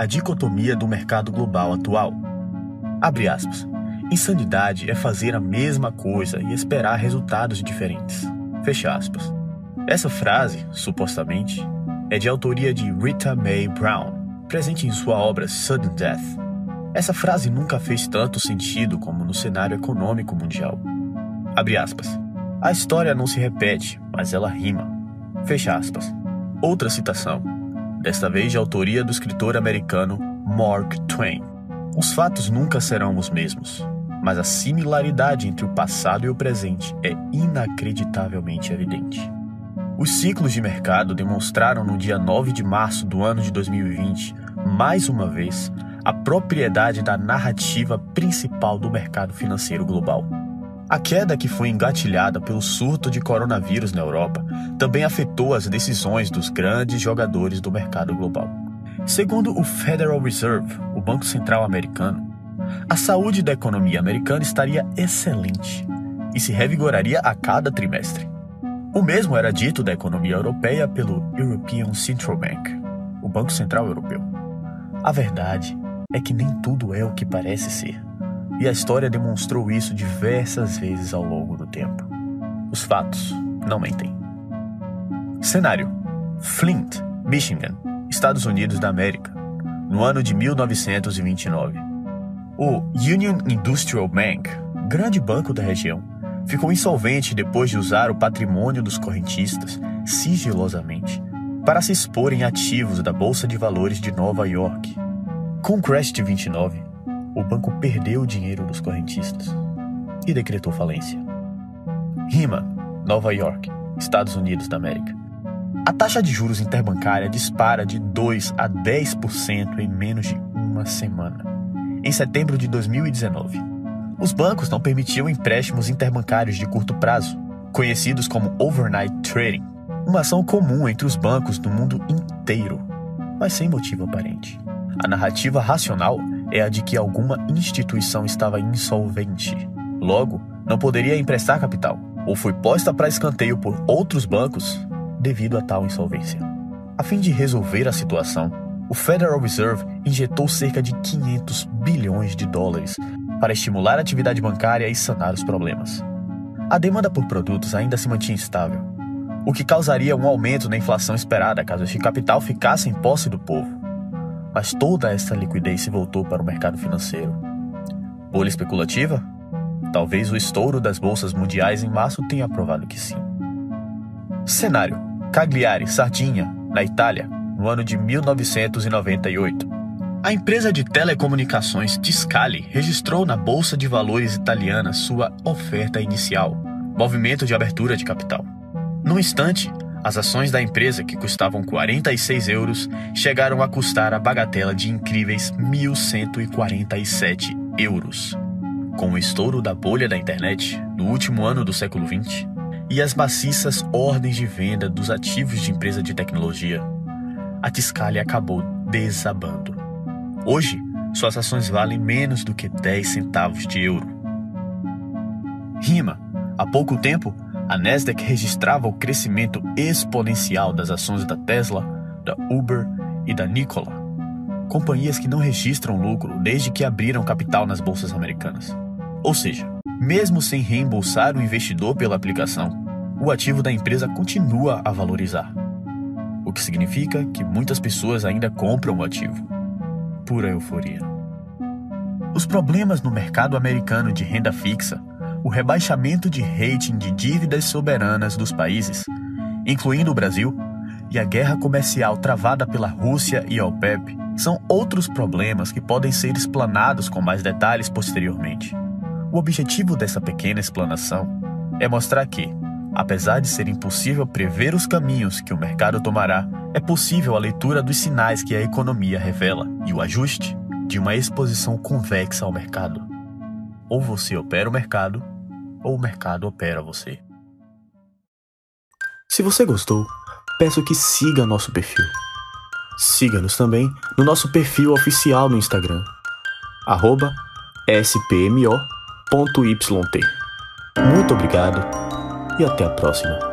A dicotomia do mercado global atual. Abre aspas. Insanidade é fazer a mesma coisa e esperar resultados diferentes. Fecha aspas. Essa frase, supostamente, é de autoria de Rita Mae Brown, presente em sua obra Sudden Death. Essa frase nunca fez tanto sentido como no cenário econômico mundial. Abre aspas. A história não se repete, mas ela rima. Fecha aspas. Outra citação, desta vez de autoria do escritor americano Mark Twain. Os fatos nunca serão os mesmos, mas a similaridade entre o passado e o presente é inacreditavelmente evidente. Os ciclos de mercado demonstraram no dia 9 de março do ano de 2020, mais uma vez, a propriedade da narrativa principal do mercado financeiro global. A queda que foi engatilhada pelo surto de coronavírus na Europa também afetou as decisões dos grandes jogadores do mercado global. Segundo o Federal Reserve, o Banco Central americano, a saúde da economia americana estaria excelente e se revigoraria a cada trimestre. O mesmo era dito da economia europeia pelo European Central Bank, o Banco Central Europeu. A verdade é que nem tudo é o que parece ser. E a história demonstrou isso diversas vezes ao longo do tempo. Os fatos não mentem. Cenário: Flint, Michigan, Estados Unidos da América, no ano de 1929. O Union Industrial Bank, grande banco da região, ficou insolvente depois de usar o patrimônio dos correntistas sigilosamente para se expor em ativos da Bolsa de Valores de Nova York com o crash de 29, o banco perdeu o dinheiro dos correntistas e decretou falência. Rima, Nova York, Estados Unidos da América. A taxa de juros interbancária dispara de 2 a 10% em menos de uma semana. Em setembro de 2019, os bancos não permitiam empréstimos interbancários de curto prazo, conhecidos como overnight trading, uma ação comum entre os bancos do mundo inteiro, mas sem motivo aparente. A narrativa racional é a de que alguma instituição estava insolvente. Logo, não poderia emprestar capital, ou foi posta para escanteio por outros bancos devido a tal insolvência. A fim de resolver a situação, o Federal Reserve injetou cerca de 500 bilhões de dólares para estimular a atividade bancária e sanar os problemas. A demanda por produtos ainda se mantinha estável, o que causaria um aumento na inflação esperada caso este capital ficasse em posse do povo mas toda essa liquidez se voltou para o mercado financeiro. Bolha especulativa? Talvez o estouro das bolsas mundiais em março tenha provado que sim. Cenário: Cagliari, Sardinha, na Itália, no ano de 1998. A empresa de telecomunicações Tiscali registrou na Bolsa de Valores italiana sua oferta inicial, movimento de abertura de capital. No instante, as ações da empresa, que custavam 46 euros, chegaram a custar a bagatela de incríveis 1.147 euros. Com o estouro da bolha da internet no último ano do século XX e as maciças ordens de venda dos ativos de empresa de tecnologia, a Tiscali acabou desabando. Hoje, suas ações valem menos do que 10 centavos de euro. Rima, há pouco tempo, a Nasdaq registrava o crescimento exponencial das ações da Tesla, da Uber e da Nikola, companhias que não registram lucro desde que abriram capital nas bolsas americanas. Ou seja, mesmo sem reembolsar o investidor pela aplicação, o ativo da empresa continua a valorizar. O que significa que muitas pessoas ainda compram o ativo. Pura euforia. Os problemas no mercado americano de renda fixa o rebaixamento de rating de dívidas soberanas dos países, incluindo o Brasil, e a guerra comercial travada pela Rússia e a OPEP são outros problemas que podem ser explanados com mais detalhes posteriormente. O objetivo dessa pequena explanação é mostrar que, apesar de ser impossível prever os caminhos que o mercado tomará, é possível a leitura dos sinais que a economia revela e o ajuste de uma exposição convexa ao mercado. Ou você opera o mercado, ou o mercado opera você. Se você gostou, peço que siga nosso perfil. Siga-nos também no nosso perfil oficial no Instagram, spmo.yt. Muito obrigado e até a próxima.